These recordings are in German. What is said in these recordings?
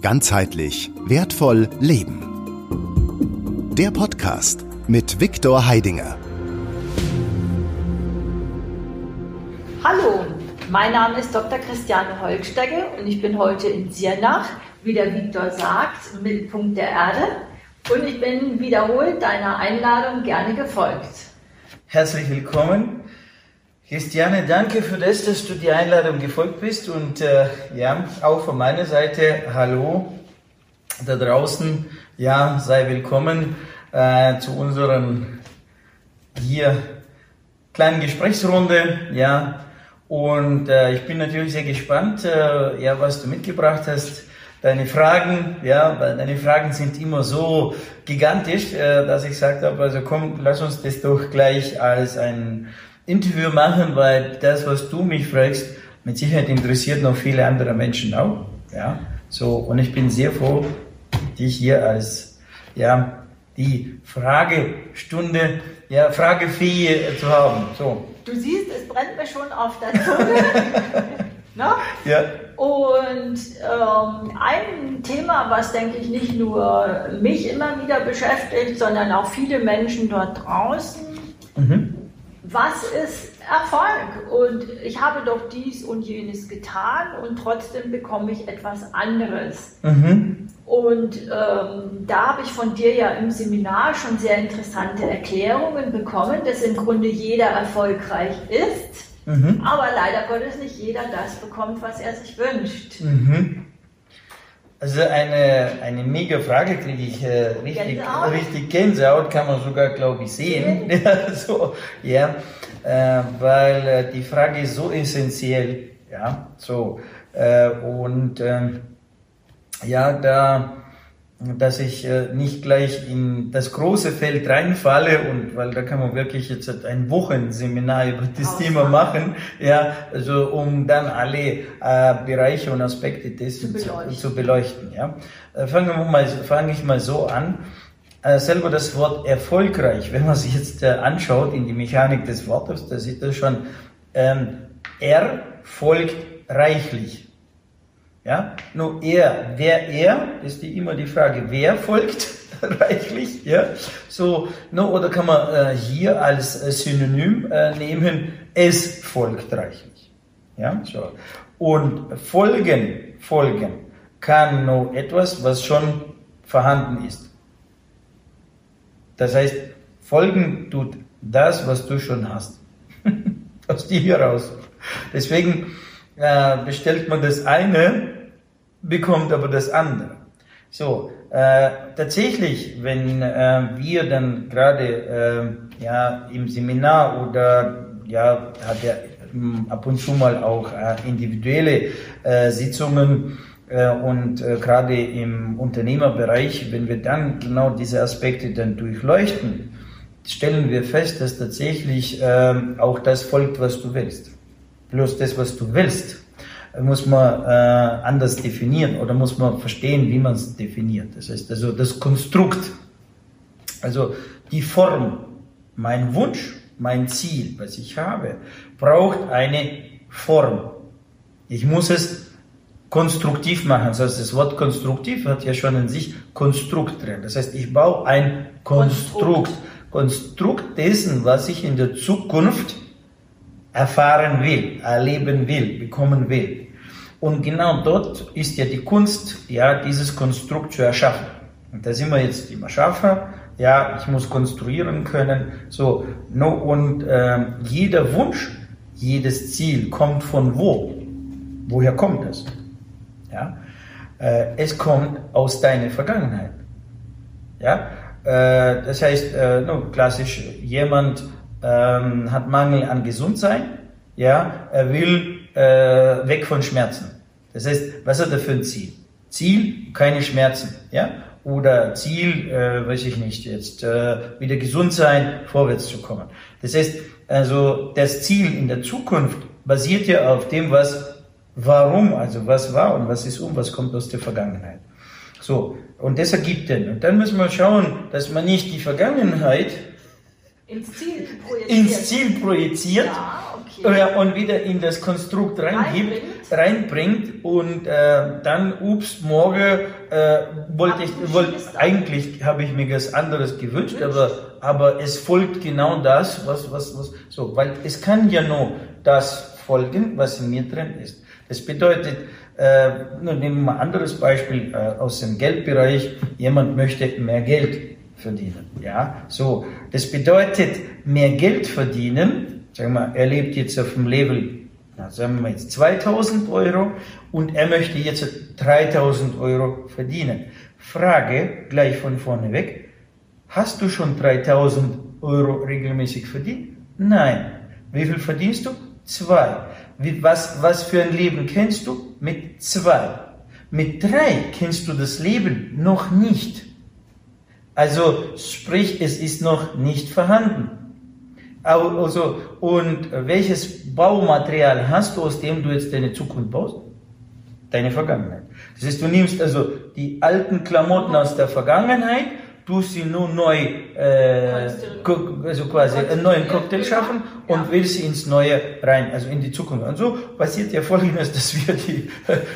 Ganzheitlich wertvoll leben. Der Podcast mit Viktor Heidinger. Hallo, mein Name ist Dr. Christiane Holgstecke und ich bin heute in Siernach, wie der Viktor sagt, im Mittelpunkt der Erde. Und ich bin wiederholt deiner Einladung gerne gefolgt. Herzlich willkommen. Christiane, danke für das, dass du die Einladung gefolgt bist und äh, ja, auch von meiner Seite Hallo da draußen. Ja, sei willkommen äh, zu unseren hier kleinen Gesprächsrunde. Ja, und äh, ich bin natürlich sehr gespannt, äh, ja, was du mitgebracht hast. Deine Fragen, ja, deine Fragen sind immer so gigantisch, äh, dass ich gesagt habe, also komm, lass uns das doch gleich als ein Interview machen, weil das, was du mich fragst, mit Sicherheit interessiert noch viele andere Menschen auch. Ja, so, und ich bin sehr froh, dich hier als, ja, die Fragestunde, ja, Fragefee zu haben. So. Du siehst, es brennt mir schon auf der Zunge. ne? Ja. Und ähm, ein Thema, was denke ich nicht nur mich immer wieder beschäftigt, sondern auch viele Menschen dort draußen. Mhm was ist Erfolg? Und ich habe doch dies und jenes getan und trotzdem bekomme ich etwas anderes. Mhm. Und ähm, da habe ich von dir ja im Seminar schon sehr interessante Erklärungen bekommen, dass im Grunde jeder erfolgreich ist, mhm. aber leider Gottes nicht jeder das bekommt, was er sich wünscht. Mhm. Also eine, eine mega Frage kriege ich äh, richtig, Gänsehaut. richtig Gänsehaut, kann man sogar, glaube ich, sehen. ja, so, ja äh, weil äh, die Frage ist so essentiell. Ja, so. Äh, und ähm, ja, da dass ich äh, nicht gleich in das große Feld reinfalle und weil da kann man wirklich jetzt ein Wochenseminar über das Ausmachen. Thema machen, ja, also um dann alle äh, Bereiche und Aspekte dessen zu beleuchten, zu, zu beleuchten ja. Äh, fangen wir mal, fange ich mal so an. Äh, selber das Wort erfolgreich, wenn man sich jetzt äh, anschaut in die Mechanik des Wortes, da sieht man schon, ähm, er folgt reichlich. Ja, nur er, wer er, ist die, immer die Frage, wer folgt reichlich, ja, so, no, oder kann man äh, hier als äh, Synonym äh, nehmen, es folgt reichlich, ja, so. Und folgen, folgen kann nur etwas, was schon vorhanden ist. Das heißt, folgen tut das, was du schon hast, aus dir heraus. Deswegen äh, bestellt man das eine bekommt aber das andere. So, äh, tatsächlich, wenn äh, wir dann gerade äh, ja im Seminar oder ja hat er ähm, ab und zu mal auch äh, individuelle äh, Sitzungen äh, und äh, gerade im Unternehmerbereich, wenn wir dann genau diese Aspekte dann durchleuchten, stellen wir fest, dass tatsächlich äh, auch das folgt, was du willst. Bloß das, was du willst, muss man äh, anders definieren oder muss man verstehen, wie man es definiert. Das heißt also das Konstrukt, also die Form, mein Wunsch, mein Ziel, was ich habe, braucht eine Form. Ich muss es konstruktiv machen. Das heißt, das Wort konstruktiv hat ja schon in sich Konstrukt drin. Das heißt, ich baue ein Konstrukt. Konstrukt dessen, was ich in der Zukunft erfahren will, erleben will, bekommen will. Und genau dort ist ja die Kunst, ja, dieses Konstrukt zu erschaffen. Und da sind wir jetzt immer Schaffer, ja, ich muss konstruieren können, so, no, und äh, jeder Wunsch, jedes Ziel kommt von wo? Woher kommt es? Ja, äh, es kommt aus deiner Vergangenheit. Ja, äh, das heißt, äh, no, klassisch, jemand ähm, hat Mangel an Gesundheit, ja, er will äh, weg von Schmerzen. Das heißt, was hat er für ein Ziel? Ziel, keine Schmerzen, ja, oder Ziel, äh, weiß ich nicht, jetzt äh, wieder gesund sein, vorwärts zu kommen. Das heißt, also das Ziel in der Zukunft basiert ja auf dem, was warum, also was war und was ist um, was kommt aus der Vergangenheit. So, und das ergibt den. Und dann müssen wir schauen, dass man nicht die Vergangenheit ins Ziel projiziert, ins Ziel projiziert ja, ja, und wieder in das Konstrukt reingibt, reinbringt, und äh, dann, ups, morgen äh, wollte ich, wollte, eigentlich habe ich mir was anderes gewünscht, aber, aber es folgt genau das, was, was, was, so, weil es kann ja nur das folgen, was in mir drin ist. Das bedeutet, äh, nehmen wir mal ein anderes Beispiel äh, aus dem Geldbereich. Jemand möchte mehr Geld verdienen. Ja, so. Das bedeutet, mehr Geld verdienen. Sagen wir, er lebt jetzt auf dem Level, na, sagen wir jetzt 2000 Euro und er möchte jetzt 3000 Euro verdienen. Frage gleich von vorne weg. Hast du schon 3000 Euro regelmäßig verdient? Nein. Wie viel verdienst du? Zwei. Wie, was, was für ein Leben kennst du? Mit zwei. Mit drei kennst du das Leben noch nicht. Also sprich, es ist noch nicht vorhanden. Also, und welches Baumaterial hast du, aus dem du jetzt deine Zukunft baust? Deine Vergangenheit. Das heißt, du nimmst also die alten Klamotten aus der Vergangenheit, tust sie nur neu, äh, also quasi einen neuen Cocktail schaffen und ja. willst sie ins Neue rein, also in die Zukunft. Und so passiert ja folgendes, dass wir die,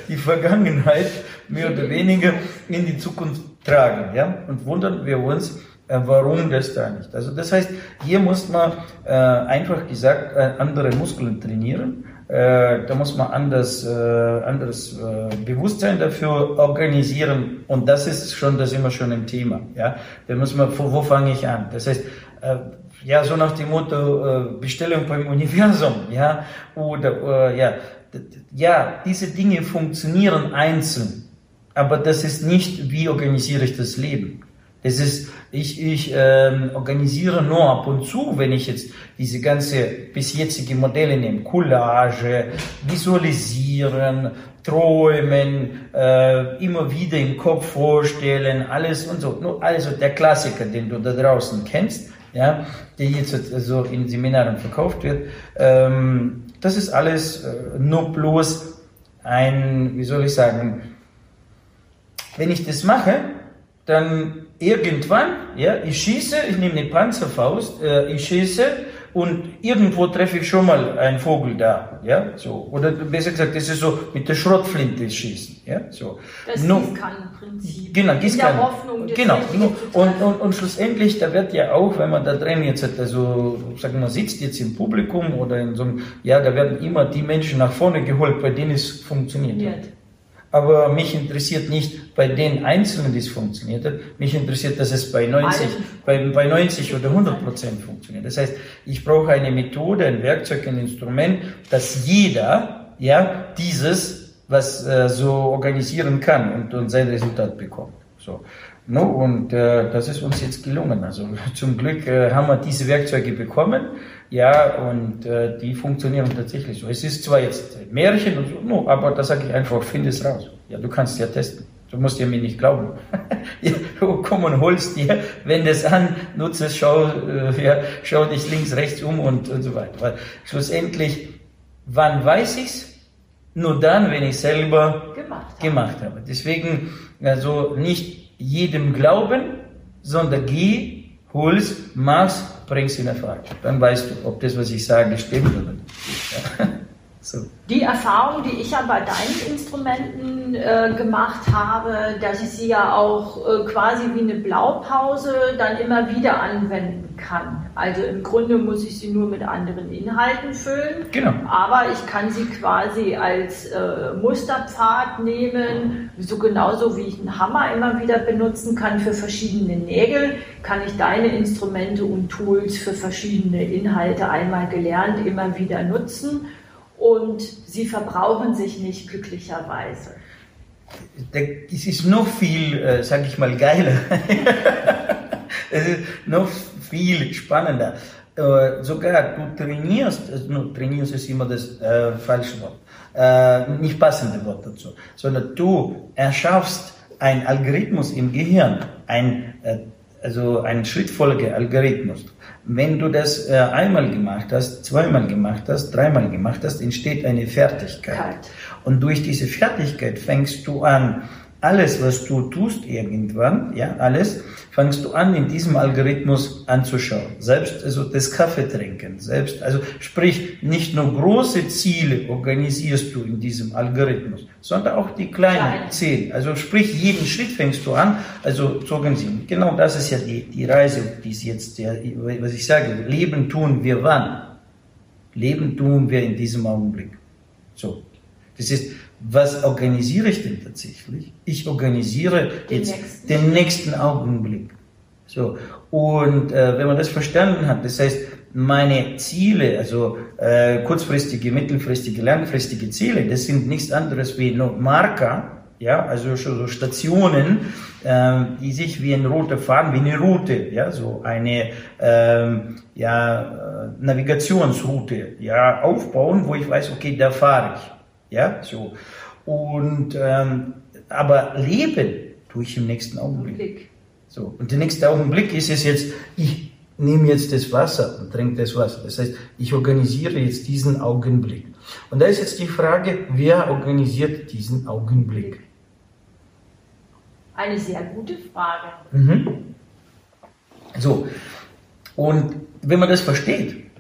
die Vergangenheit mehr oder weniger in die Zukunft tragen, ja, und wundern wir uns, äh, warum das da nicht. Also das heißt, hier muss man äh, einfach gesagt äh, andere Muskeln trainieren. Äh, da muss man anders, äh, anderes äh, Bewusstsein dafür organisieren und das ist schon, das immer schon ein Thema. Ja, da muss man, wo, wo fange ich an? Das heißt, äh, ja, so nach dem Motto äh, Bestellung beim Universum, ja, oder äh, ja, ja, diese Dinge funktionieren einzeln. Aber das ist nicht, wie organisiere ich das Leben. Das ist, ich, ich ähm, organisiere nur ab und zu, wenn ich jetzt diese ganze bis jetzige Modelle nehme, Collage, Visualisieren, Träumen, äh, immer wieder im Kopf vorstellen, alles und so. Also der Klassiker, den du da draußen kennst, ja, der jetzt also in Seminaren verkauft wird, ähm, das ist alles äh, nur bloß ein, wie soll ich sagen, wenn ich das mache, dann irgendwann, ja, ich schieße, ich nehme eine Panzerfaust, äh, ich schieße und irgendwo treffe ich schon mal einen Vogel da, ja, so. Oder besser gesagt, das ist so mit der Schrottflinte schießen, ja, so. Das no, Gießkannenprinzip. Genau, Gießkannen. Hoffnung, genau. Und, und, und schlussendlich, da wird ja auch, wenn man da drin jetzt, also, sagen wir, sitzt jetzt im Publikum oder in so einem, ja, da werden immer die Menschen nach vorne geholt, bei denen es funktioniert. Ja. Aber mich interessiert nicht bei den Einzelnen, die es funktioniert hat. Mich interessiert, dass es bei 90, bei, bei 90 oder 100 Prozent funktioniert. Das heißt, ich brauche eine Methode, ein Werkzeug, ein Instrument, dass jeder, ja, dieses, was äh, so organisieren kann und, und sein Resultat bekommt. So. No, und äh, das ist uns jetzt gelungen. Also zum Glück äh, haben wir diese Werkzeuge bekommen ja, und äh, die funktionieren tatsächlich so. Es ist zwar jetzt Märchen, und so, no, aber da sage ich einfach, finde es raus. Ja, du kannst ja testen. Du musst ja mir nicht glauben. ja, komm und holst dir, wenn das an, nutze es, schau, äh, ja, schau dich links, rechts um und, und so weiter. Weil schlussendlich, wann weiß ich's? Nur dann, wenn ich selber gemacht, gemacht habe. Deswegen, also nicht jedem glauben, sondern geh, hol's, mach's, bring's in Erfahrung. Dann weißt du, ob das, was ich sage, stimmt oder nicht. Ja. So. Die Erfahrung, die ich ja bei deinen Instrumenten äh, gemacht habe, dass ich sie ja auch äh, quasi wie eine Blaupause dann immer wieder anwenden kann. Also im Grunde muss ich sie nur mit anderen Inhalten füllen, genau. aber ich kann sie quasi als äh, Musterpfad nehmen, so genauso wie ich einen Hammer immer wieder benutzen kann für verschiedene Nägel, kann ich deine Instrumente und Tools für verschiedene Inhalte einmal gelernt immer wieder nutzen und sie verbrauchen sich nicht glücklicherweise. Es ist noch viel, äh, sage ich mal, geiler. es ist noch viel spannender. Äh, sogar du trainierst, also, trainierst ist immer das äh, falsche Wort, äh, nicht passende Wort dazu, sondern du erschaffst einen Algorithmus im Gehirn, ein, äh, also einen Schrittfolge-Algorithmus. Wenn du das äh, einmal gemacht hast, zweimal gemacht hast, dreimal gemacht hast, entsteht eine Fertigkeit. Kalt. Und durch diese Fertigkeit fängst du an, alles, was du tust irgendwann, ja, alles, fangst du an, in diesem Algorithmus anzuschauen. Selbst also das Kaffee trinken, selbst, also sprich, nicht nur große Ziele organisierst du in diesem Algorithmus, sondern auch die kleinen Kleine. Ziele. Also sprich, jeden Schritt fängst du an, also zu organisieren. Genau das ist ja die, die Reise, die ist jetzt, der, was ich sage, Leben tun wir wann? Leben tun wir in diesem Augenblick. So. Das ist, was organisiere ich denn tatsächlich? Ich organisiere den jetzt nächsten. den nächsten Augenblick. So. Und äh, wenn man das verstanden hat, das heißt, meine Ziele, also äh, kurzfristige, mittelfristige, langfristige Ziele, das sind nichts anderes wie nur Marker, ja, also so Stationen, äh, die sich wie ein roter Faden, wie eine Route, ja, so eine ähm, ja, äh, Navigationsroute, ja, aufbauen, wo ich weiß, okay, da fahre ich. Ja, so. Und, ähm, aber leben tue ich im nächsten Augenblick. So. Und der nächste Augenblick ist es jetzt, ich nehme jetzt das Wasser und trinke das Wasser. Das heißt, ich organisiere jetzt diesen Augenblick. Und da ist jetzt die Frage, wer organisiert diesen Augenblick? Eine sehr gute Frage. Mhm. So. Und wenn man das versteht,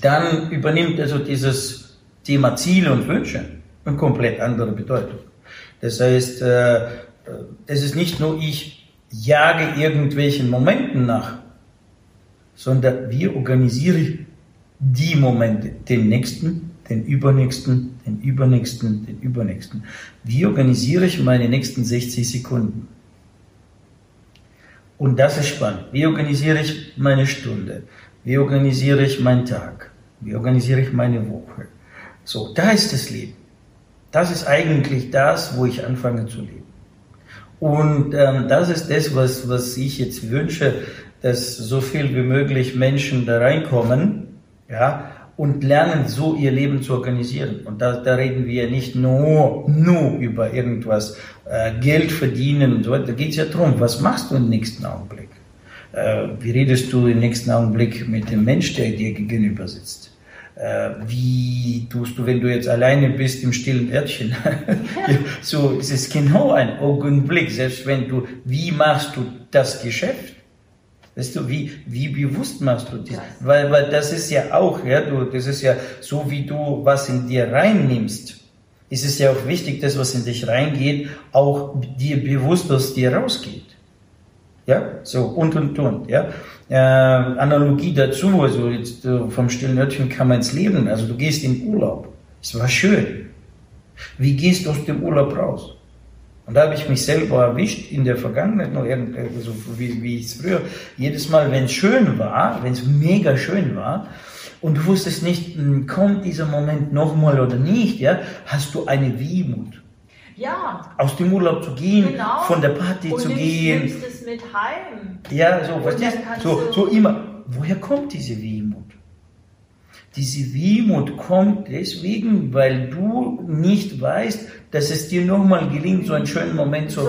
dann übernimmt also dieses Thema Ziele und Wünsche eine komplett andere Bedeutung. Das heißt, äh, es ist nicht nur ich jage irgendwelchen Momenten nach, sondern wie organisiere ich die Momente, den nächsten, den übernächsten, den übernächsten, den übernächsten. Wie organisiere ich meine nächsten 60 Sekunden? Und das ist spannend. Wie organisiere ich meine Stunde? Wie organisiere ich meinen Tag? Wie organisiere ich meine Woche? So, da ist das Leben. Das ist eigentlich das, wo ich anfange zu leben. Und ähm, das ist das, was, was ich jetzt wünsche, dass so viel wie möglich Menschen da reinkommen, ja, und lernen, so ihr Leben zu organisieren. Und da, da reden wir nicht nur, nur über irgendwas, äh, Geld verdienen und so weiter. Da geht es ja darum, was machst du im nächsten Augenblick? Äh, wie redest du im nächsten Augenblick mit dem Mensch, der dir gegenüber sitzt? Äh, wie tust du, wenn du jetzt alleine bist im stillen Örtchen? so, es ist genau ein Augenblick, selbst wenn du, wie machst du das Geschäft? Weißt du, wie, wie bewusst machst du das? Weil, weil das ist ja auch, ja, du, das ist ja so, wie du was in dir reinnimmst. Ist es ja auch wichtig, dass was in dich reingeht, auch dir bewusst aus dir rausgeht. Ja, so und und und, ja. Äh, Analogie dazu, also jetzt äh, vom stillen Örtchen kann man ins Leben, also du gehst in Urlaub. Es war schön. Wie gehst du aus dem Urlaub raus? Und da habe ich mich selber erwischt in der Vergangenheit, noch irgend, also wie, wie ich es früher, jedes Mal, wenn es schön war, wenn es mega schön war, und du wusstest nicht, hm, kommt dieser Moment nochmal oder nicht, ja, hast du eine Wehmut. Ja. Aus dem Urlaub zu gehen, genau. von der Party und zu gehen. Und es mit heim. Ja, so, was ist, so, so immer. Woher kommt diese Wehmut? Diese Wehmut kommt deswegen, weil du nicht weißt, dass es dir nochmal gelingt, so einen schönen Moment zu,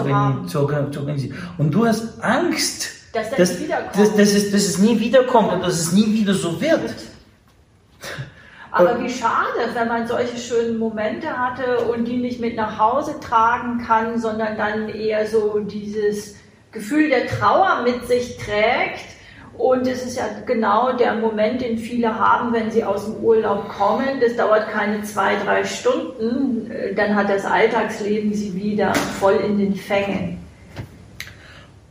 zu, organisieren. Und du hast Angst, dass, das dass, dass, dass, es, dass es nie wiederkommt und dass es nie wieder so wird. Aber wie schade, wenn man solche schönen Momente hatte und die nicht mit nach Hause tragen kann, sondern dann eher so dieses Gefühl der Trauer mit sich trägt. Und es ist ja genau der Moment, den viele haben, wenn sie aus dem Urlaub kommen. Das dauert keine zwei, drei Stunden. Dann hat das Alltagsleben sie wieder voll in den Fängen.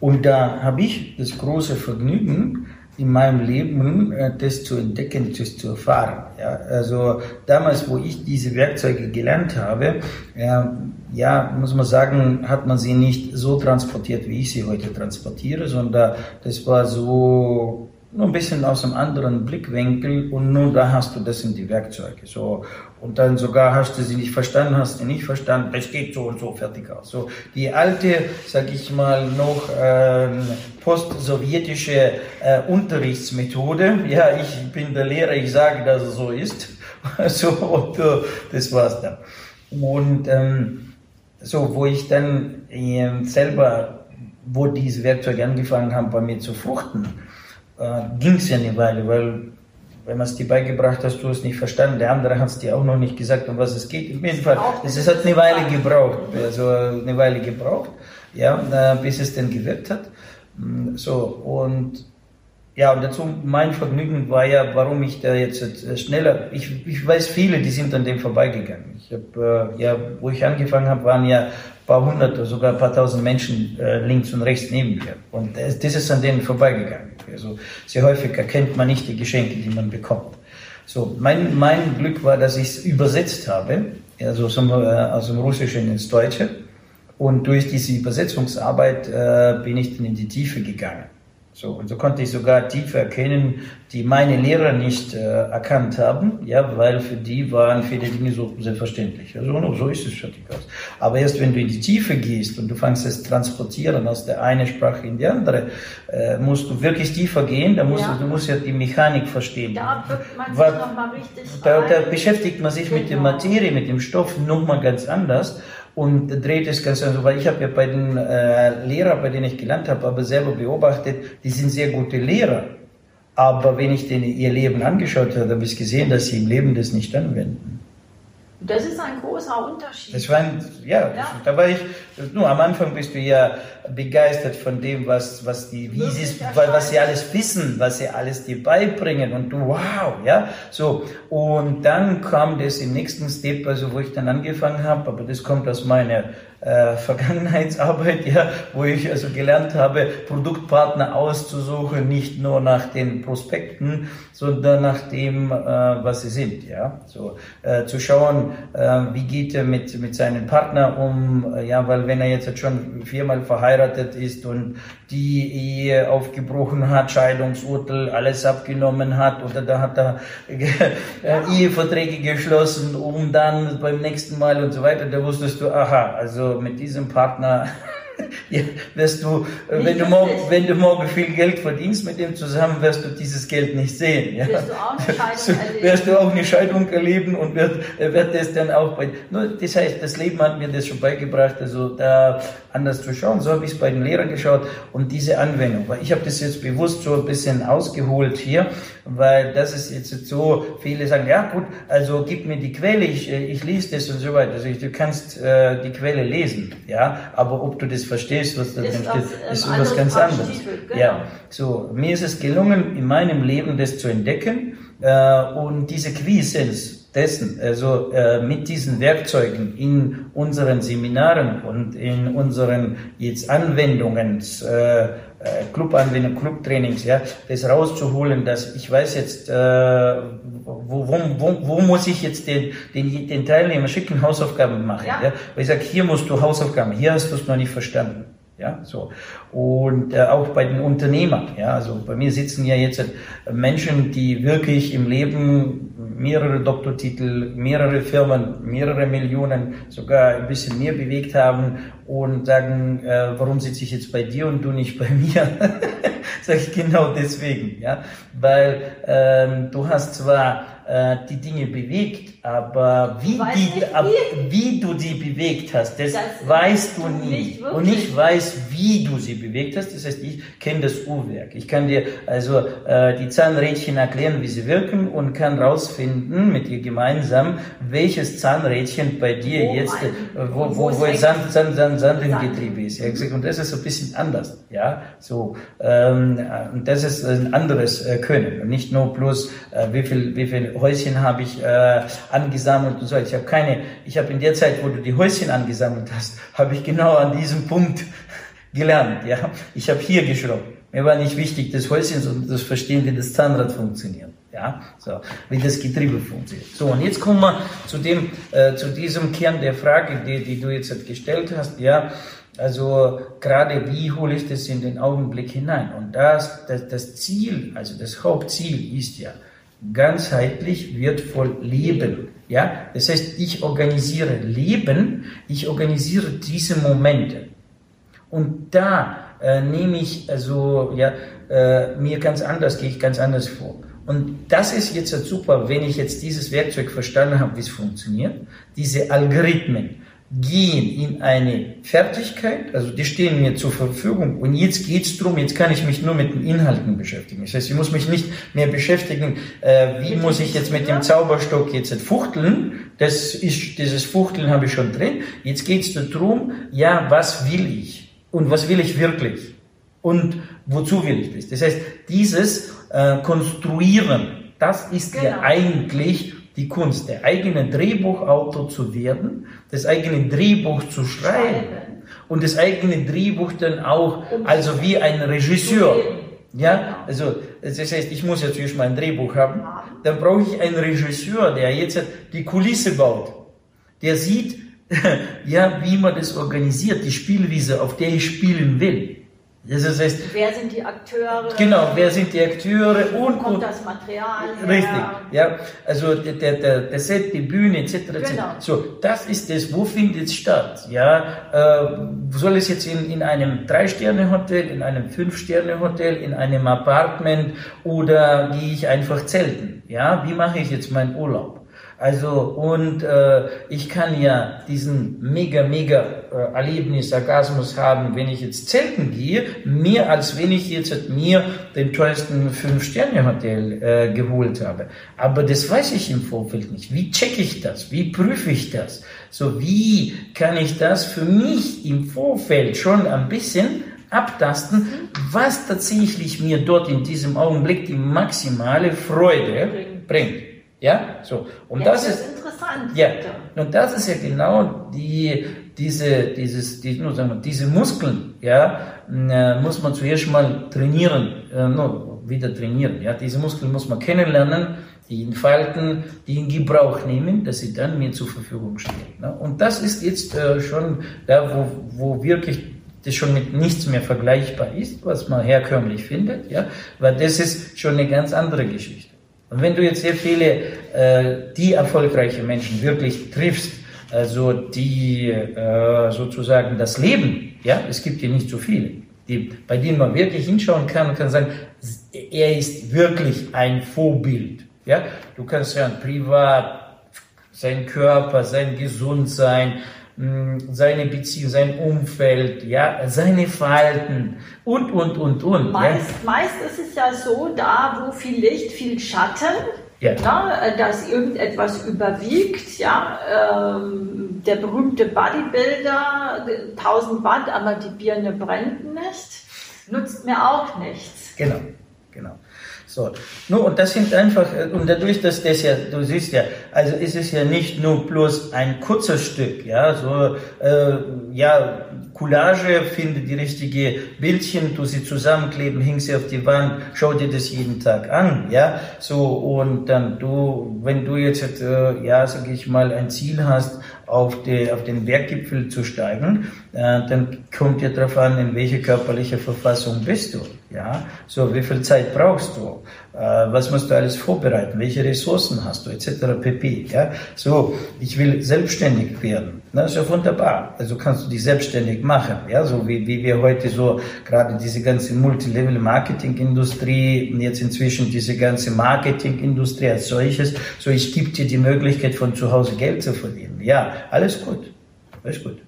Und da habe ich das große Vergnügen, in meinem Leben, äh, das zu entdecken, das zu erfahren. Ja, also damals, wo ich diese Werkzeuge gelernt habe, ja, ja, muss man sagen, hat man sie nicht so transportiert, wie ich sie heute transportiere, sondern das war so nur ein bisschen aus einem anderen Blickwinkel und nur da hast du das in die Werkzeuge. So, und dann sogar hast du sie nicht verstanden, hast du nicht verstanden, es geht so und so fertig aus. So, die alte, sag ich mal, noch ähm, post-sowjetische äh, Unterrichtsmethode. Ja, ich bin der Lehrer, ich sage, dass es so ist. so, und uh, das war's dann. Und ähm, so, wo ich dann äh, selber, wo diese Werkzeuge angefangen haben, bei mir zu fruchten, äh, ging es ja eine Weile, weil wenn man es dir beigebracht hast, du es nicht verstanden, der andere hat es dir auch noch nicht gesagt, um was es geht. Auf jeden Fall, es hat eine Weile gebraucht, also eine Weile gebraucht, ja, bis es dann gewirkt hat. Mm, so, und ja, und dazu mein Vergnügen war ja, warum ich da jetzt äh, schneller, ich, ich weiß viele, die sind an dem vorbeigegangen. Ich habe, äh, ja, wo ich angefangen habe, waren ja paar hundert oder sogar ein paar tausend Menschen äh, links und rechts neben mir. Und das, das ist an denen vorbeigegangen. Also sehr häufig erkennt man nicht die Geschenke, die man bekommt. So, mein, mein Glück war, dass ich es übersetzt habe, also aus dem, äh, aus dem Russischen ins Deutsche. Und durch diese Übersetzungsarbeit äh, bin ich dann in die Tiefe gegangen. So, und so konnte ich sogar Tiefe erkennen, die meine Lehrer nicht äh, erkannt haben, ja, weil für die waren viele Dinge so selbstverständlich. Also no, so ist es fertig aus. Aber erst wenn du in die Tiefe gehst und du fängst es transportieren aus der einen Sprache in die andere, äh, musst du wirklich tiefer gehen, da musst ja. du, du musst ja die Mechanik verstehen. Da wird man sich nochmal richtig da, da, beschäftigt man sich genau. mit der genau. Materie, mit dem Stoff nochmal ganz anders und dreht es ganz also, weil ich habe ja bei den äh, Lehrern, bei denen ich gelernt habe, aber selber beobachtet, die sind sehr gute Lehrer. Aber wenn ich denen ihr Leben angeschaut habe, habe ich gesehen, dass sie im Leben das nicht anwenden. Das ist ein großer Unterschied. Das war ein, ja, ja. da war ich, nur am Anfang bist du ja begeistert von dem, was, was die, wie sie, was sie alles wissen, was sie alles dir beibringen und du, wow, ja, so. Und dann kam das im nächsten Step, also wo ich dann angefangen habe, aber das kommt aus meiner äh, Vergangenheitsarbeit, ja, wo ich also gelernt habe, Produktpartner auszusuchen, nicht nur nach den Prospekten, sondern nach dem, äh, was sie sind, ja, so äh, zu schauen, äh, wie geht er mit mit seinem Partner um, äh, ja, weil wenn er jetzt schon viermal verheiratet ist und die Ehe aufgebrochen hat, Scheidungsurteil, alles abgenommen hat oder da hat er Eheverträge geschlossen, um dann beim nächsten Mal und so weiter, da wusstest du, aha, also mit diesem Partner ja, wirst du, äh, wenn du, morgen, wenn du morgen viel Geld verdienst mit dem zusammen, wirst du dieses Geld nicht sehen. Ja? Wirst du auch eine Scheidung erleben. Wirst du auch eine Scheidung erleben und wird, äh, wird das dann auch bei, nur, das heißt, das Leben hat mir das schon beigebracht, also da anders zu schauen. So habe ich es bei den Lehrern geschaut und diese Anwendung, weil ich habe das jetzt bewusst so ein bisschen ausgeholt hier, weil das ist jetzt so, viele sagen, ja gut, also gib mir die Quelle, ich, äh, ich lese das und so weiter. Also ich, du kannst äh, die Quelle lesen, ja, aber ob du das verstehst, was da drin steht, ähm, ist was ganz anderes. Genau. Ja, so, mir ist es gelungen, in meinem Leben das zu entdecken äh, und diese Quiescence dessen, also äh, mit diesen Werkzeugen in unseren Seminaren und in unseren jetzt Anwendungen, äh, äh, Clubanwendung, Clubtrainings, ja, das rauszuholen, dass ich weiß jetzt, äh, wo, wo, wo, wo muss ich jetzt den, den, den Teilnehmer schicken, Hausaufgaben machen. Ja. ja? Weil ich sage, hier musst du Hausaufgaben, hier hast du es noch nicht verstanden. Ja, so. Und äh, auch bei den Unternehmern, ja, also bei mir sitzen ja jetzt äh, Menschen, die wirklich im Leben mehrere Doktortitel, mehrere Firmen, mehrere Millionen, sogar ein bisschen mehr bewegt haben und sagen, äh, warum sitze ich jetzt bei dir und du nicht bei mir? Sag ich genau deswegen, ja, weil ähm, du hast zwar äh, die Dinge bewegt, aber wie, die, ab, wie du sie bewegt hast, das, das weißt du nie. Und ich weiß, wie du sie bewegt hast. Das heißt, ich kenne das Uhrwerk. Ich kann dir also äh, die Zahnrädchen erklären, wie sie wirken und kann rausfinden mit dir gemeinsam, welches Zahnrädchen bei dir oh jetzt, äh, wo, wo, wo, wo Sand, Sand, Sand, Sand im Getriebe ist. Ja, und das ist so ein bisschen anders. Ja, so ähm, und das ist ein anderes äh, Können. Und nicht nur bloß äh, wie viel, wie viel Häuschen habe ich äh, angesammelt und so. Ich habe keine, ich habe in der Zeit, wo du die Häuschen angesammelt hast, habe ich genau an diesem Punkt gelernt. Ja, ich habe hier geschraubt. Mir war nicht wichtig das Häuschen, sondern das Verstehen, wie das Zahnrad funktioniert. Ja, so wie das Getriebe funktioniert. So und jetzt kommen wir zu dem, äh, zu diesem Kern der Frage, die, die du jetzt gestellt hast. Ja, also gerade wie hole ich das in den Augenblick hinein? Und das, das, das Ziel, also das Hauptziel ist ja, ganzheitlich wertvoll leben. Ja, das heißt, ich organisiere Leben, ich organisiere diese Momente. Und da äh, nehme ich also ja äh, mir ganz anders, gehe ich ganz anders vor. Und das ist jetzt super, wenn ich jetzt dieses Werkzeug verstanden habe, wie es funktioniert, diese Algorithmen, gehen in eine Fertigkeit, also die stehen mir zur Verfügung und jetzt geht's drum, jetzt kann ich mich nur mit den Inhalten beschäftigen. Das heißt, ich muss mich nicht mehr beschäftigen, äh, wie muss ich jetzt mit dem Zauberstock jetzt fuchteln, das ist, dieses Fuchteln habe ich schon drin. Jetzt geht's darum, ja, was will ich und was will ich wirklich und wozu will ich das? Das heißt, dieses äh, Konstruieren, das ist genau. ja eigentlich die Kunst, der eigene Drehbuchautor zu werden, das eigene Drehbuch zu schreiben und das eigene Drehbuch dann auch, also wie ein Regisseur. Ja, genau. also das heißt, ich muss ja zuerst mal ein Drehbuch haben, dann brauche ich einen Regisseur, der jetzt die Kulisse baut, der sieht, ja, wie man das organisiert, die Spielwiese, auf der ich spielen will. Das heißt, wer sind die Akteure? Genau, wer sind die Akteure und kommt das Material her? Richtig, ja. Also der, der, der Set, die Bühne etc. Genau. So, das ist es. Wo findet es statt? Ja, äh, soll es jetzt in, in einem Drei-Sterne-Hotel, in einem Fünf-Sterne-Hotel, in einem Apartment oder gehe ich einfach zelten? Ja, wie mache ich jetzt meinen Urlaub? Also, und äh, ich kann ja diesen mega, mega Erlebnis, Orgasmus haben, wenn ich jetzt zelten gehe, mehr als wenn ich jetzt mir den teuersten Fünf-Sterne-Hotel äh, geholt habe. Aber das weiß ich im Vorfeld nicht. Wie checke ich das? Wie prüfe ich das? So, wie kann ich das für mich im Vorfeld schon ein bisschen abtasten, was tatsächlich mir dort in diesem Augenblick die maximale Freude bringt. Ja, so. Und ja, das, das, ist interessant. Ja, und das ist ja genau die, diese, dieses, die, sagen diese Muskeln, ja, äh, muss man zuerst mal trainieren, äh, no, wieder trainieren. Ja, diese Muskeln muss man kennenlernen, die entfalten, die in Gebrauch nehmen, dass sie dann mir zur Verfügung stehen. Ne? Und das ist jetzt äh, schon da, wo, wo wirklich das schon mit nichts mehr vergleichbar ist, was man herkömmlich findet, ja, weil das ist schon eine ganz andere Geschichte. Und wenn du jetzt sehr viele, äh, die erfolgreiche Menschen wirklich triffst, also die äh, sozusagen das Leben, ja, es gibt hier nicht so viele, die, bei denen man wirklich hinschauen kann und kann sagen, er ist wirklich ein Vorbild. Ja, du kannst ja privat sein Körper, sein Gesundsein, seine Beziehung, sein Umfeld, ja, seine Verhalten und, und, und, und. Meist, ja. meist ist es ja so, da wo viel Licht, viel Schatten, ja. Äh, dass irgendetwas überwiegt, ja, ähm, der berühmte Bodybuilder, 1000 Watt, aber die Birne brennt nicht, nutzt mir auch nichts. Genau, genau. So. Nur, und das sind einfach, äh, und dadurch, dass das ja, du siehst ja, also ist es ja nicht nur bloß ein kurzes Stück, ja, so, äh, ja, Collage, finde die richtige Bildchen, tu sie zusammenkleben, häng sie auf die Wand, schau dir das jeden Tag an, ja, so, und dann du, wenn du jetzt, äh, ja, sag ich mal, ein Ziel hast, auf, die, auf den Berggipfel zu steigen, äh, dann kommt ja darauf an, in welcher körperlicher Verfassung bist du. Ja, so wie viel Zeit brauchst du? Äh, was musst du alles vorbereiten? Welche Ressourcen hast du? Etc. pp. Ja, so ich will selbstständig werden. Das ist ja wunderbar. Also kannst du dich selbstständig machen. Ja, so wie, wie wir heute so gerade diese ganze Multilevel-Marketing-Industrie und jetzt inzwischen diese ganze Marketing-Industrie als solches. So ich gebe dir die Möglichkeit von zu Hause Geld zu verdienen. Ja, alles gut, alles gut.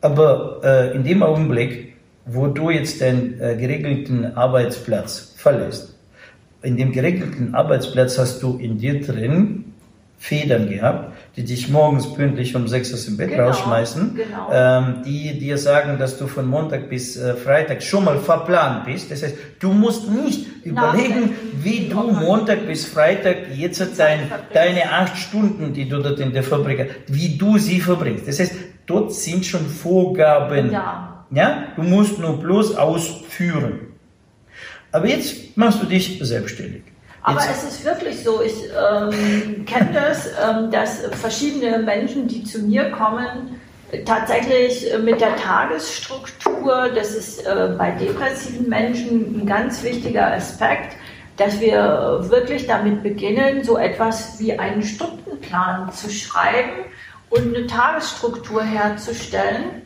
Aber äh, in dem Augenblick wo du jetzt den äh, geregelten Arbeitsplatz verlässt, in dem geregelten Arbeitsplatz hast du in dir drin Federn gehabt, die dich morgens pünktlich um sechs aus dem Bett genau, rausschmeißen, genau. Ähm, die dir sagen, dass du von Montag bis äh, Freitag schon mal verplant bist. Das heißt, du musst nicht überlegen, wie du Montag bis Freitag jetzt dein, deine acht Stunden, die du dort in der Fabrik hast, wie du sie verbringst. Das heißt, dort sind schon Vorgaben. Ja ja? Du musst nur bloß ausführen. Aber jetzt machst du dich selbstständig. Aber es ist wirklich so, ich ähm, kenne das, ähm, dass verschiedene Menschen, die zu mir kommen, tatsächlich mit der Tagesstruktur, das ist äh, bei depressiven Menschen ein ganz wichtiger Aspekt, dass wir wirklich damit beginnen, so etwas wie einen Stundenplan zu schreiben und eine Tagesstruktur herzustellen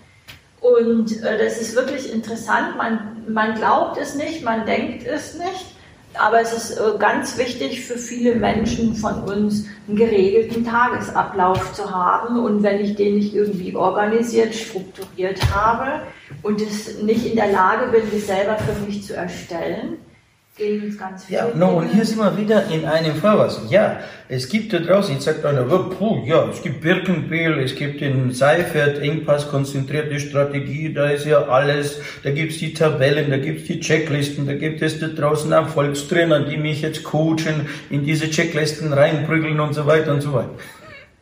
und äh, das ist wirklich interessant. Man, man glaubt es nicht, man denkt es nicht. Aber es ist äh, ganz wichtig für viele Menschen von uns, einen geregelten Tagesablauf zu haben. Und wenn ich den nicht irgendwie organisiert, strukturiert habe und es nicht in der Lage bin, das selber für mich zu erstellen, uns ganz viele. Ja, no, und hier sind wir wieder in einem Fahrwasser. Ja, es gibt da draußen, jetzt sagt einer, puh, ja, es gibt Birkenbiel, es gibt den Seifert, Engpass, konzentrierte Strategie, da ist ja alles, da gibt's die Tabellen, da gibt's die Checklisten, da gibt es da draußen Erfolgstrainer, die mich jetzt coachen, in diese Checklisten reinprügeln und so weiter und so weiter.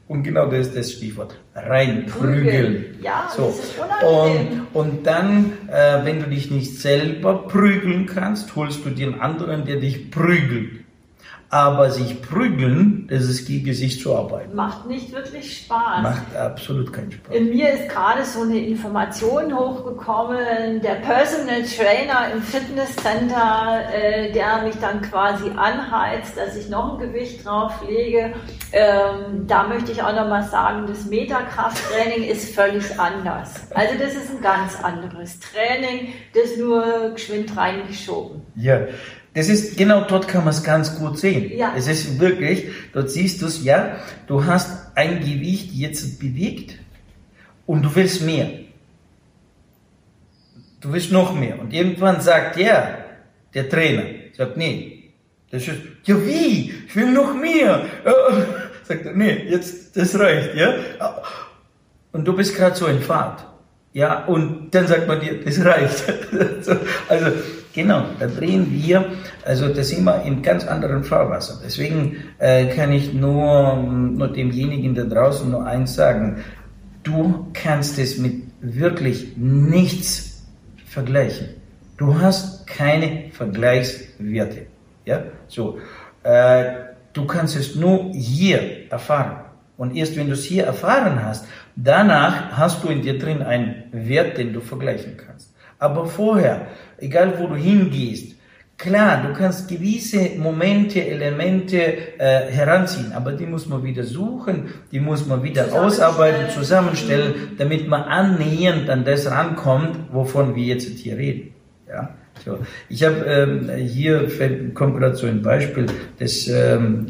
Und genau das ist das Stichwort. Reinprügeln. Ja, so. das ist unangenehm. Und, und dann, äh, wenn du dich nicht selber prügeln kannst, holst du dir einen anderen, der dich prügelt. Aber sich prügeln, das ist gegen sich zu arbeiten. Macht nicht wirklich Spaß. Macht absolut keinen Spaß. In mir ist gerade so eine Information hochgekommen, der Personal Trainer im Fitnesscenter, äh, der mich dann quasi anheizt, dass ich noch ein Gewicht drauf lege. Ähm, da möchte ich auch nochmal sagen, das Metakrafttraining ist völlig anders. Also das ist ein ganz anderes Training, das nur geschwind reingeschoben. Ja, das ist, genau dort kann man es ganz gut sehen. Ja. Es ist wirklich, dort siehst du es, ja, du hast ein Gewicht jetzt bewegt und du willst mehr. Du willst noch mehr. Und irgendwann sagt ja, der Trainer, sagt, nee, das ist, ja wie, ich will noch mehr. sagt er, nee, jetzt, das reicht, ja. Und du bist gerade so in Fahrt. Ja, und dann sagt man dir, das reicht. also, Genau, da drehen wir, also da sind wir in ganz anderen Fahrwasser. Deswegen äh, kann ich nur, nur demjenigen da draußen nur eins sagen. Du kannst es mit wirklich nichts vergleichen. Du hast keine Vergleichswerte. Ja, so. Äh, du kannst es nur hier erfahren. Und erst wenn du es hier erfahren hast, danach hast du in dir drin einen Wert, den du vergleichen kannst. Aber vorher, egal wo du hingehst, klar, du kannst gewisse Momente, Elemente äh, heranziehen, aber die muss man wieder suchen, die muss man wieder ausarbeiten, zusammenstellen, damit man annähernd an das rankommt, wovon wir jetzt hier reden. Ja? So. Ich habe ähm, hier kommt gerade so ein Beispiel, das, ähm,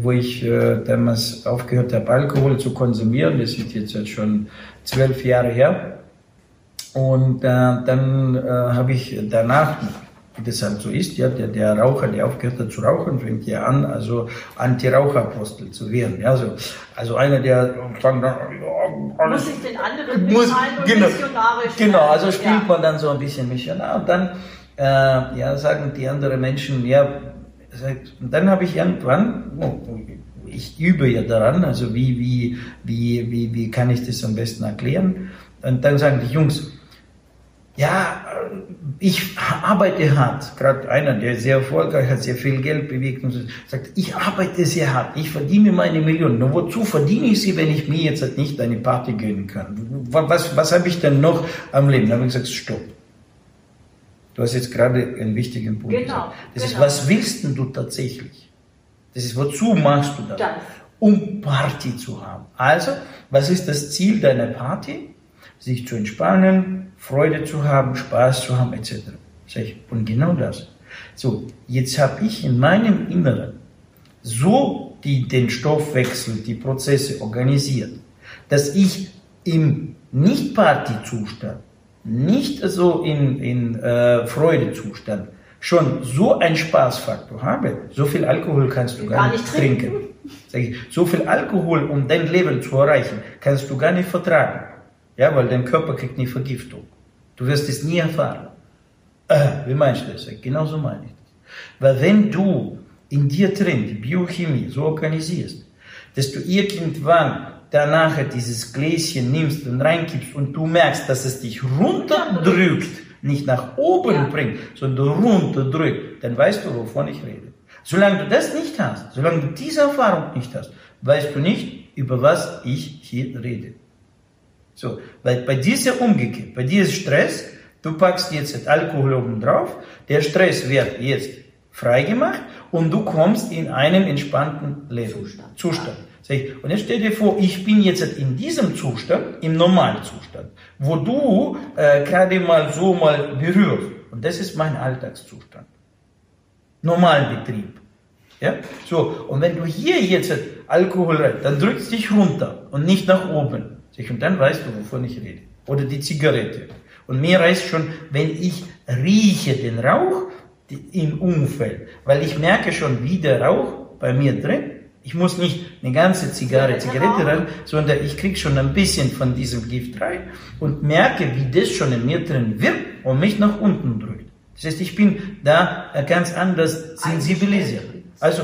wo ich äh, damals aufgehört habe, Alkohol zu konsumieren. Das ist jetzt schon zwölf Jahre her. Und äh, dann äh, habe ich danach, wie das halt so ist, ja, der, der Raucher, der aufgehört hat zu rauchen, fängt ja an, also Anti-Raucher-Apostel zu werden. Ja, so, also einer, der sagt, ja, alles, muss ich den anderen muss, und genau, missionarisch Genau, also spielt ja. man dann so ein bisschen Missionar und dann äh, ja, sagen die anderen Menschen, ja, und dann habe ich irgendwann, oh, ich übe ja daran, also wie, wie, wie, wie, wie kann ich das am besten erklären? Und dann sagen die Jungs, ja, ich arbeite hart. Gerade einer, der sehr erfolgreich hat, sehr viel Geld bewegt und sagt, ich arbeite sehr hart, ich verdiene meine Millionen. Nur wozu verdiene ich sie, wenn ich mir jetzt halt nicht eine Party gönnen kann? Was, was habe ich denn noch am Leben? Da habe ich gesagt, stopp. Du hast jetzt gerade einen wichtigen Punkt genau, gesagt. Das genau. ist, was willst denn du tatsächlich? Das ist, wozu machst du das? das? Um Party zu haben. Also, was ist das Ziel deiner Party? Sich zu entspannen, Freude zu haben, Spaß zu haben, etc. Und genau das. So, jetzt habe ich in meinem Inneren so die, den Stoffwechsel, die Prozesse organisiert, dass ich im Nicht-Party-Zustand, nicht so in, in äh, Freudezustand, schon so einen Spaßfaktor habe, so viel Alkohol kannst du gar, gar nicht trinken. trinken. So viel Alkohol, um dein Level zu erreichen, kannst du gar nicht vertragen. Ja, weil dein Körper kriegt nie Vergiftung. Du wirst es nie erfahren. Äh, wie meinst du das? Genau so meine ich das. Weil wenn du in dir drin die Biochemie so organisierst, dass du irgendwann danach dieses Gläschen nimmst und reinkippst und du merkst, dass es dich runterdrückt, nicht nach oben ja. bringt, sondern runterdrückt, dann weißt du, wovon ich rede. Solange du das nicht hast, solange du diese Erfahrung nicht hast, weißt du nicht, über was ich hier rede. So, weil bei dieser umgekehrt, bei diesem Stress, du packst jetzt Alkohol oben drauf, der Stress wird jetzt freigemacht und du kommst in einen entspannten Leben, Zustand. Zustand. Und jetzt stell dir vor, ich bin jetzt in diesem Zustand, im normalen Zustand, wo du äh, gerade mal so mal berührst. Und das ist mein Alltagszustand. Normalbetrieb. Ja? So, und wenn du hier jetzt Alkohol rein, dann drückst du dich runter und nicht nach oben. Und dann weißt du, wovon ich rede. Oder die Zigarette. Und mir reicht schon, wenn ich rieche den Rauch im Umfeld, weil ich merke schon, wie der Rauch bei mir drin ich muss nicht eine ganze Zigarre, Zigarette rein, sondern ich kriege schon ein bisschen von diesem Gift rein und merke, wie das schon in mir drin wird und mich nach unten drückt. Das heißt, ich bin da ganz anders sensibilisiert. Also,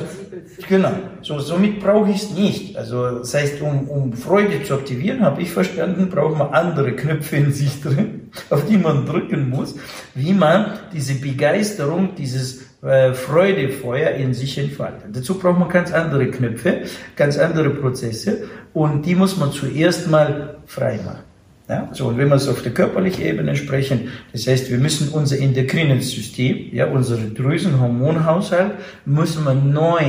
genau, so, somit brauche ich es nicht. Also, das heißt, um, um Freude zu aktivieren, habe ich verstanden, braucht man andere Knöpfe in sich drin, auf die man drücken muss, wie man diese Begeisterung, dieses äh, Freudefeuer in sich entfaltet. Dazu braucht man ganz andere Knöpfe, ganz andere Prozesse und die muss man zuerst mal frei machen. Ja, so, und wenn wir es auf der körperlichen Ebene sprechen, das heißt, wir müssen unser endokrines System, ja, unsere Drüsenhormonhaushalt, müssen wir neu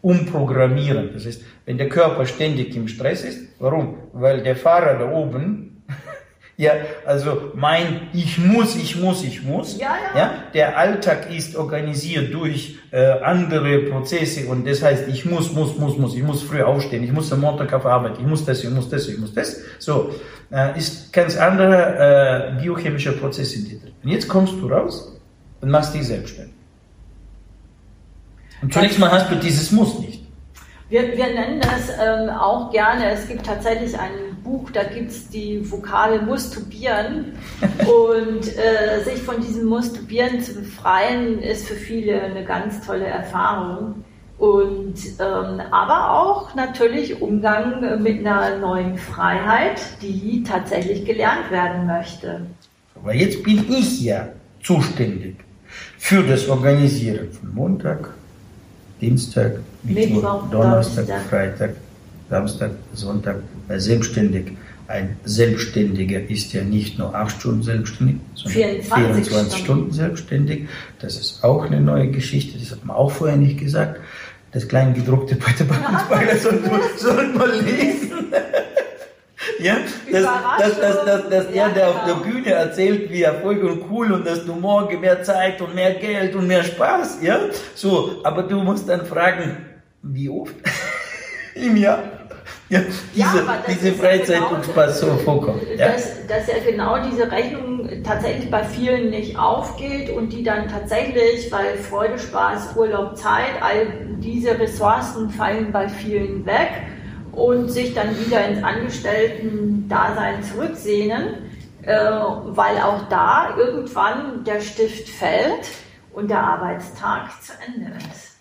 umprogrammieren. Das heißt, wenn der Körper ständig im Stress ist, warum? Weil der Fahrer da oben ja, also mein Ich muss, ich muss, ich muss. Ja, ja. ja der Alltag ist organisiert durch äh, andere Prozesse und das heißt, ich muss, muss, muss, muss, ich muss früh aufstehen, ich muss am Montag auf Arbeit, ich muss das, ich muss das, ich muss das. So, äh, ist ganz andere äh, biochemische Prozesse in dir drin. Und jetzt kommst du raus und machst dich selbstständig. Und zunächst mal hast du dieses Muss nicht. Wir, wir nennen das ähm, auch gerne, es gibt tatsächlich einen Buch, da gibt es die Vokale Mustubieren. und äh, sich von diesem Mustubieren zu befreien, ist für viele eine ganz tolle Erfahrung. Und ähm, aber auch natürlich Umgang mit einer neuen Freiheit, die tatsächlich gelernt werden möchte. Aber jetzt bin ich ja zuständig für das Organisieren von Montag, Dienstag, Mittwoch, Donnerstag, Freitag, Samstag, Sonntag, selbstständig, ein Selbstständiger ist ja nicht nur acht Stunden selbstständig, sondern 24, 24 Stunden selbstständig. Das ist auch eine neue Geschichte, das hat man auch vorher nicht gesagt. Das kleine gedruckte bei der Backensbeiler sollte sollte man lesen. Ja, dass, dass, dass, dass, dass er, der auf der Bühne erzählt, wie erfolg und cool und dass du morgen mehr Zeit und mehr Geld und mehr Spaß, ja, so, aber du musst dann fragen, wie oft im Jahr? Ja, diese, ja, diese Freizeit ja genau, und Spaß so vorkommt. Ja? Dass, dass ja genau diese Rechnung tatsächlich bei vielen nicht aufgeht und die dann tatsächlich, weil Freude, Spaß, Urlaub, Zeit, all diese Ressourcen fallen bei vielen weg und sich dann wieder ins Angestellten-Dasein zurücksehnen, äh, weil auch da irgendwann der Stift fällt und der Arbeitstag zu Ende ist.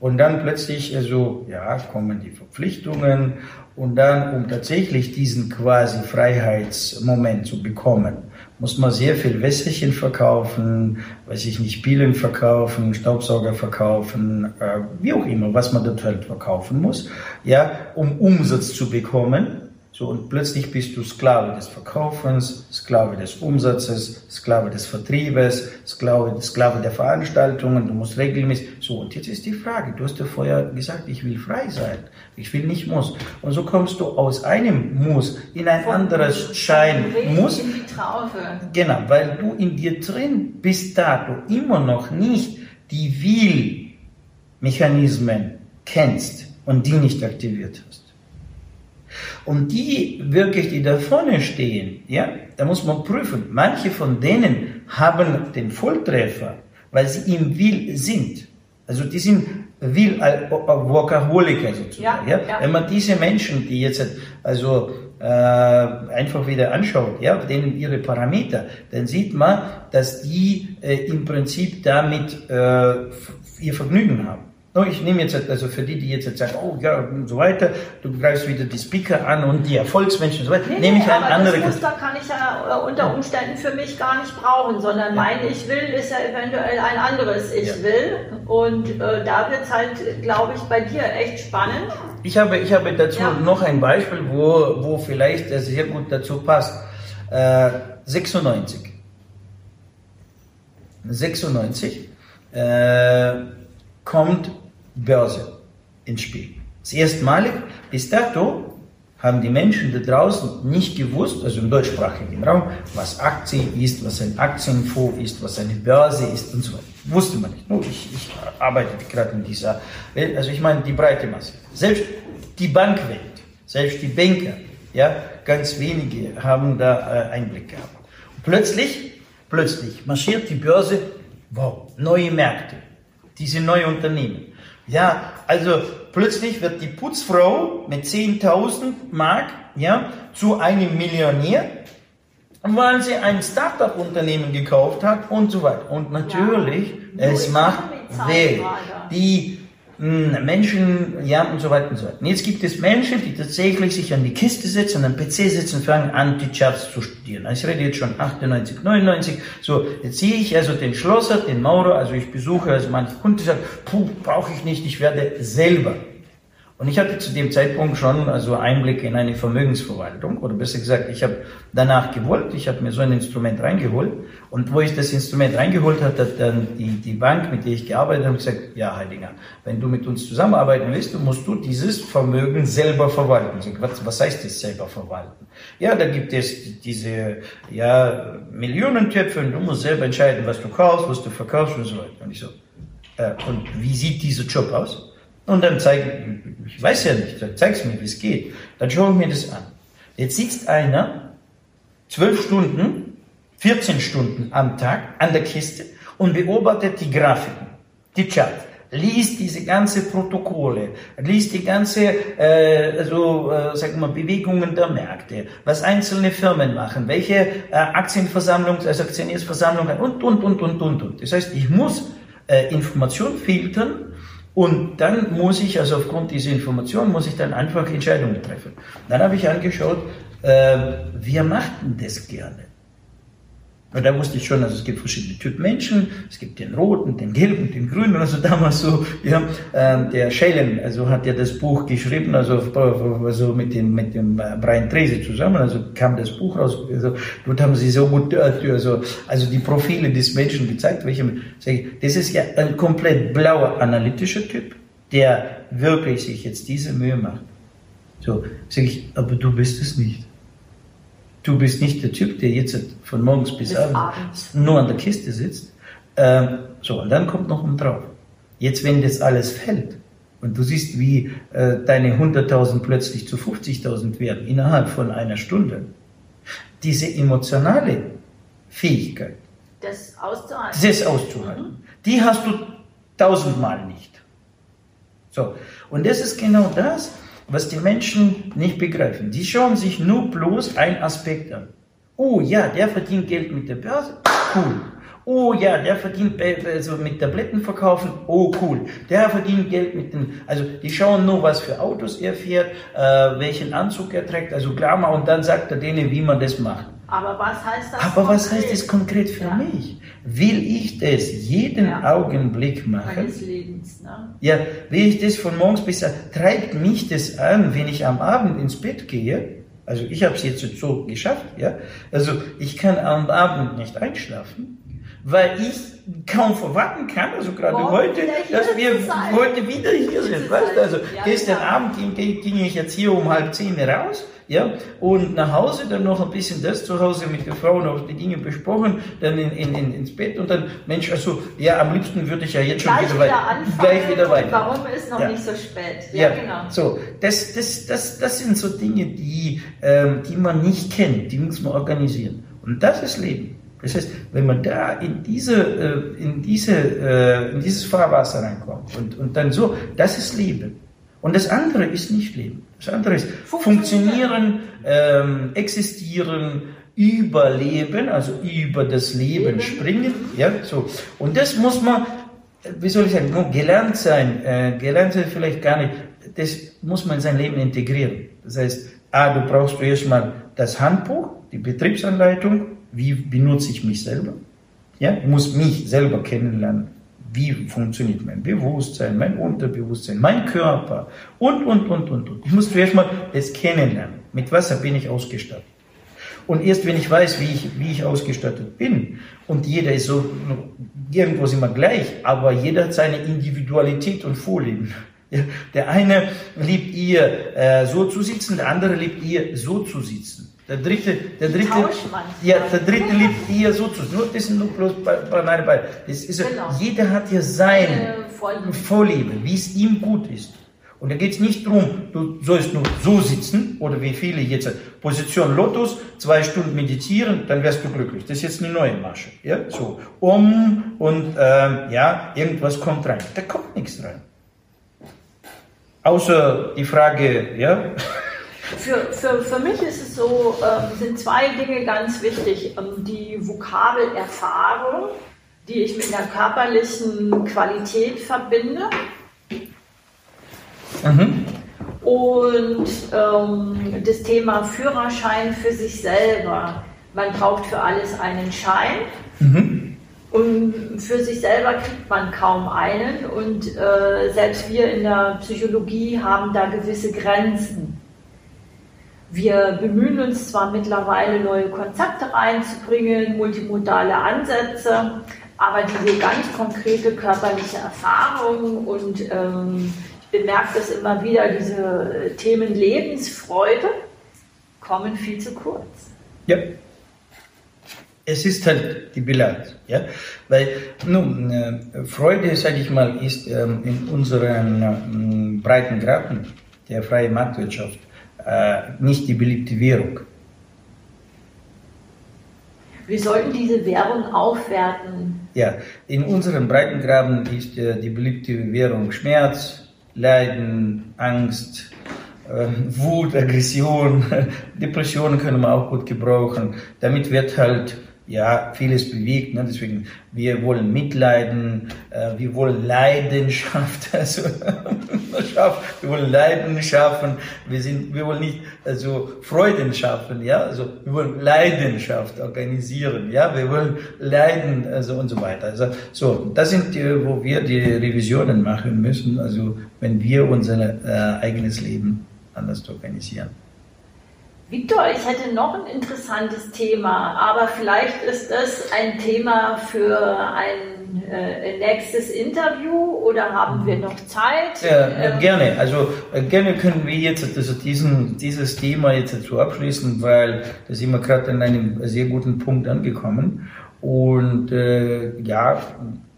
Und dann plötzlich, also, ja, kommen die Verpflichtungen und dann, um tatsächlich diesen quasi Freiheitsmoment zu bekommen, muss man sehr viel Wässerchen verkaufen, weiß ich nicht, Bielen verkaufen, Staubsauger verkaufen, äh, wie auch immer, was man dort halt verkaufen muss, ja, um Umsatz zu bekommen. So, und plötzlich bist du Sklave des Verkaufens, Sklave des Umsatzes, Sklave des Vertriebes, Sklave, Sklave der Veranstaltungen, du musst regelmäßig, so, und jetzt ist die Frage, du hast ja vorher gesagt, ich will frei sein, ich will nicht muss. Und so kommst du aus einem Muss in ein Von anderes Schein Muss. In die Traufe. Genau, weil du in dir drin bis dato immer noch nicht die Will-Mechanismen kennst und die nicht aktiviert hast. Und die wirklich, die da vorne stehen, ja, da muss man prüfen. Manche von denen haben den Volltreffer, weil sie im Will sind. Also die sind Will Workaholiker sozusagen. Ja, ja. Wenn man diese Menschen, die jetzt also äh, einfach wieder anschaut, ja, denen ihre Parameter, dann sieht man, dass die äh, im Prinzip damit äh, ihr Vergnügen haben. Ich nehme jetzt, also für die, die jetzt sagen, oh ja, und so weiter, du greifst wieder die Speaker an und die Erfolgsmenschen und so weiter, nee, nehme ich nee, eine andere. Das Muster kann ich ja äh, unter Umständen für mich gar nicht brauchen, sondern ja. mein Ich will ist ja eventuell ein anderes Ich ja. will. Und äh, da wird es halt, glaube ich, bei dir echt spannend. Ich habe, ich habe dazu ja. noch ein Beispiel, wo, wo vielleicht das sehr gut dazu passt. Äh, 96. 96 äh, kommt Börse ins Spiel. Das erste Mal bis dato haben die Menschen da draußen nicht gewusst, also im deutschsprachigen Raum, was Aktie ist, was ein Aktienfonds ist, was eine Börse ist und so weiter. Wusste man nicht. Nur ich, ich arbeite gerade in dieser Welt, also ich meine die breite Masse. Selbst die Bankwelt, selbst die Banker, ja, ganz wenige haben da äh, Einblick gehabt. Und plötzlich, plötzlich marschiert die Börse, wow, neue Märkte, diese neue Unternehmen. Ja, also plötzlich wird die Putzfrau mit 10.000 Mark ja, zu einem Millionär, weil sie ein Startup-Unternehmen gekauft hat und so weiter. Und natürlich, ja, es macht weh. Die Menschen, ja, und so weiter und so weiter. Jetzt gibt es Menschen, die tatsächlich sich an die Kiste setzen, an den PC sitzen und fangen an, die Charts zu studieren. Also ich rede jetzt schon 98, 99. So, jetzt sehe ich also den Schlosser, den Maurer, also ich besuche, also manche Kunden sagen, puh, brauche ich nicht, ich werde selber und ich hatte zu dem Zeitpunkt schon also Einblick in eine Vermögensverwaltung oder besser gesagt, ich habe danach gewollt, ich habe mir so ein Instrument reingeholt und wo ich das Instrument reingeholt habe, hat dann die, die Bank, mit der ich gearbeitet habe, gesagt, ja Heidinger, wenn du mit uns zusammenarbeiten willst, musst du dieses Vermögen selber verwalten. Sag, was, was heißt das selber verwalten? Ja, da gibt es diese ja, Millionentöpfe und du musst selber entscheiden, was du kaufst, was du verkaufst und so weiter. Und ich so, äh, und wie sieht dieser Job aus? Und dann zeige ich, ich weiß ja nicht, dann zeig's mir, wie es geht. Dann schaue ich mir das an. Jetzt sitzt einer zwölf Stunden, 14 Stunden am Tag an der Kiste und beobachtet die Grafiken, die Charts liest diese ganze Protokolle, liest die ganze, äh, also, äh, sagen wir, Bewegungen der Märkte, was einzelne Firmen machen, welche äh, Aktienversammlung, also Aktionärsversammlungen und, und, und, und, und, und. Das heißt, ich muss äh, Information filtern und dann muss ich, also aufgrund dieser Information, muss ich dann einfach Entscheidungen treffen. Dann habe ich angeschaut, äh, wer macht denn das gerne? Und da wusste ich schon, also es gibt verschiedene Typen Menschen, es gibt den roten, den gelben, den grünen, also damals so, ja, äh, der Schellen, also hat ja das Buch geschrieben, also, also mit dem, mit dem äh, Brian Tracy zusammen, also kam das Buch raus, also dort haben sie so gut, äh, also, also die Profile des Menschen gezeigt, welche, das ist ja ein komplett blauer analytischer Typ, der wirklich sich jetzt diese Mühe macht. So, sage ich, aber du bist es nicht. Du bist nicht der Typ, der jetzt von morgens bis, bis abends, nur an der Kiste sitzt. Ähm, so, und dann kommt noch um drauf. Jetzt, wenn das alles fällt und du siehst, wie äh, deine 100.000 plötzlich zu 50.000 werden innerhalb von einer Stunde, diese emotionale Fähigkeit, das auszuhalten, das auszuhalten mhm. die hast du tausendmal nicht. So, und das ist genau das, was die Menschen nicht begreifen. Die schauen sich nur bloß einen Aspekt an. Oh ja, der verdient Geld mit der Börse, cool. Oh ja, der verdient also mit Tabletten verkaufen, oh cool. Der verdient Geld mit den, also die schauen nur, was für Autos er fährt, äh, welchen Anzug er trägt, also Glamour und dann sagt er denen, wie man das macht. Aber was heißt das? Aber konkret? was heißt das konkret für ja. mich? Will ich das jeden ja. Augenblick machen? Meines Lebens, ne? Ja, will ich das von morgens bis treibt mich das an, wenn ich am Abend ins Bett gehe? Also ich habe es jetzt so geschafft, ja. Also ich kann am Abend nicht einschlafen, weil ich kaum verwarten kann, also gerade oh, heute, dass wir heute wieder hier sind. Weißt du? Also ja, gestern genau. Abend ging, ging ich jetzt hier um halb zehn raus ja, und nach Hause dann noch ein bisschen das zu Hause mit der Frau noch die Dinge besprochen, dann in, in, in, ins Bett und dann, Mensch, also, ja, am liebsten würde ich ja jetzt schon gleich wieder, weiter. Gleich wieder weiter. Warum ist noch ja. nicht so spät? Ja, ja, genau. So, das, das, das, das sind so Dinge, die, ähm, die man nicht kennt, die muss man organisieren. Und das ist Leben. Das heißt, wenn man da in diese, äh, in diese, äh, in dieses Fahrwasser reinkommt und, und dann so, das ist Leben. Und das andere ist nicht Leben. Das andere ist funktionieren, ähm, existieren, überleben, also über das Leben springen. Ja, so. Und das muss man, wie soll ich sagen, gelernt sein, äh, gelernt sein vielleicht gar nicht, das muss man in sein Leben integrieren. Das heißt, A, du brauchst erstmal das Handbuch, die Betriebsanleitung, wie benutze ich mich selber. Ja, ich muss mich selber kennenlernen wie funktioniert mein Bewusstsein, mein Unterbewusstsein, mein Körper und, und, und, und, und. Ich muss zuerst mal das kennenlernen. Mit was bin ich ausgestattet? Und erst wenn ich weiß, wie ich, wie ich ausgestattet bin, und jeder ist so, irgendwo sind wir gleich, aber jeder hat seine Individualität und Vorlieben. Der eine liebt ihr äh, so zu sitzen, der andere liebt ihr so zu sitzen. Der dritte, der dritte, ja, der dritte liebt ihr so zu. Nur, das sind nur bloß banale Beispiele. Das ist, genau. Jeder hat ja seine Vorliebe, wie es ihm gut ist. Und da geht es nicht darum, du sollst nur so sitzen oder wie viele jetzt Position Lotus, zwei Stunden meditieren, dann wärst du glücklich. Das ist jetzt eine neue Masche. Ja? So, um und ähm, ja, irgendwas kommt rein. Da kommt nichts rein. Außer die Frage, ja. Für, für, für mich ist es so, ähm, sind zwei Dinge ganz wichtig. Ähm, die Vokabelerfahrung, die ich mit einer körperlichen Qualität verbinde Mhm. Und ähm, das Thema Führerschein für sich selber. Man braucht für alles einen Schein. Mhm. Und für sich selber kriegt man kaum einen. Und äh, selbst wir in der Psychologie haben da gewisse Grenzen. Wir bemühen uns zwar mittlerweile neue Konzepte reinzubringen, multimodale Ansätze, aber diese ganz konkrete körperliche Erfahrung und ähm, bemerke das immer wieder, diese Themen Lebensfreude kommen viel zu kurz. Ja. Es ist halt die Bilanz, ja, weil nun äh, Freude, sage ich mal, ist ähm, in unseren ähm, breiten Graden der freien Marktwirtschaft äh, nicht die beliebte Währung. Wir sollten diese Währung aufwerten. Ja, in unseren Breitengraden ist äh, die beliebte Währung Schmerz, Leiden, Angst, äh, Wut, Aggression, Depressionen können wir auch gut gebrauchen. Damit wird halt ja vieles bewegt. Ne? Deswegen, wir wollen Mitleiden, äh, wir wollen Leidenschaft, also wir wollen Leiden schaffen, wir, sind, wir wollen nicht also Freuden schaffen, ja, also wir wollen Leidenschaft organisieren, ja, wir wollen Leiden, also und so weiter. Also so, das sind die, wo wir die Revisionen machen müssen, also wenn wir unser äh, eigenes Leben anders organisieren. Victor, ich hätte noch ein interessantes Thema, aber vielleicht ist das ein Thema für ein äh, nächstes Interview oder haben wir noch Zeit? Ja, ähm, gerne. Also äh, gerne können wir jetzt also diesen, dieses Thema jetzt dazu abschließen, weil da sind wir gerade an einem sehr guten Punkt angekommen. Und äh, ja,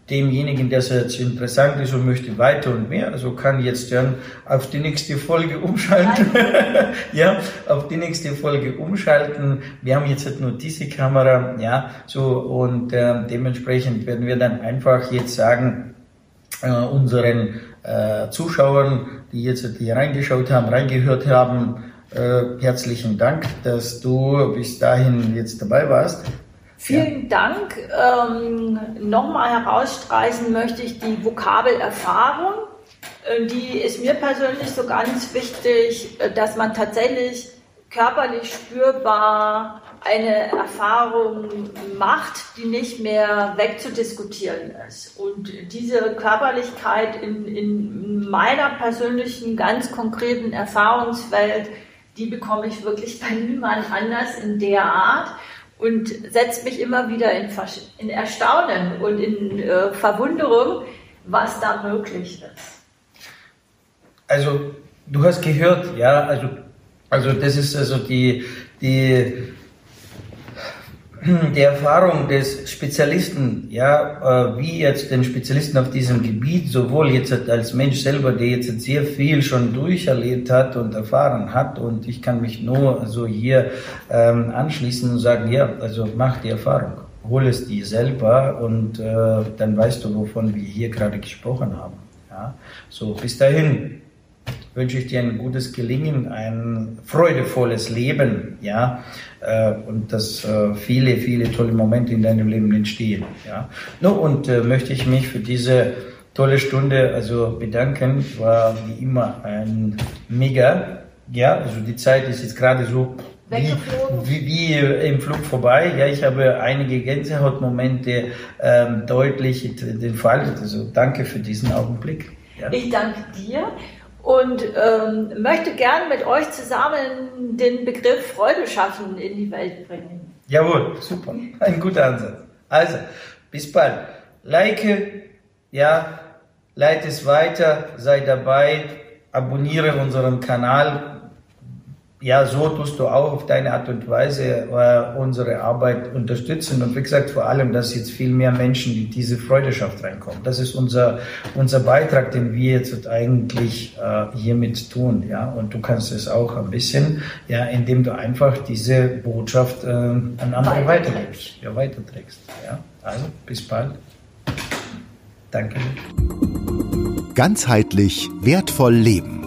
demjenigen, der es jetzt interessant ist und möchte weiter und mehr, also kann jetzt dann auf die nächste Folge umschalten. ja, auf die nächste Folge umschalten. Wir haben jetzt halt nur diese Kamera, ja, so und äh, dementsprechend werden wir dann einfach jetzt sagen, äh, unseren äh, Zuschauern, die jetzt hier reingeschaut haben, reingehört haben, äh, herzlichen Dank, dass du bis dahin jetzt dabei warst. Vielen ja. Dank. Ähm, Nochmal herausstreichen möchte ich die Vokabelerfahrung. Äh, die ist mir persönlich so ganz wichtig, äh, dass man tatsächlich körperlich spürbar eine Erfahrung macht, die nicht mehr wegzudiskutieren ist. Und diese Körperlichkeit in, in meiner persönlichen, ganz konkreten Erfahrungswelt, die bekomme ich wirklich bei niemand anders in der Art und setzt mich immer wieder in, in Erstaunen und in äh, Verwunderung, was da möglich ist. Also, du hast gehört, ja, also, also das ist also die, die die Erfahrung des Spezialisten, ja, äh, wie jetzt den Spezialisten auf diesem Gebiet, sowohl jetzt als Mensch selber, der jetzt sehr viel schon durcherlebt hat und erfahren hat, und ich kann mich nur so hier ähm, anschließen und sagen, ja, also mach die Erfahrung, hol es dir selber und äh, dann weißt du, wovon wir hier gerade gesprochen haben. Ja, so bis dahin wünsche ich dir ein gutes Gelingen, ein freudevolles Leben, ja, äh, und dass äh, viele, viele tolle Momente in deinem Leben entstehen, ja. No, und äh, möchte ich mich für diese tolle Stunde also bedanken. War wie immer ein mega, ja, also die Zeit ist jetzt gerade so wie, wie, wie, im Flug vorbei. Ja, ich habe einige Gänsehautmomente ähm, deutlich entfaltet. Also danke für diesen Augenblick. Ja. Ich danke dir und ähm, möchte gern mit euch zusammen den Begriff Freude schaffen in die Welt bringen. Jawohl, super. Ein guter Ansatz. Also, bis bald. Like, ja, leite es weiter, sei dabei, abonniere unseren Kanal, ja, so tust du auch auf deine Art und Weise äh, unsere Arbeit unterstützen. Und wie gesagt, vor allem, dass jetzt viel mehr Menschen in diese Freudeschaft reinkommen. Das ist unser, unser Beitrag, den wir jetzt eigentlich äh, hiermit tun. Ja, und du kannst es auch ein bisschen, ja, indem du einfach diese Botschaft äh, an andere weitergibst, ja, weiterträgst. Ja, also bis bald. Danke. Ganzheitlich wertvoll leben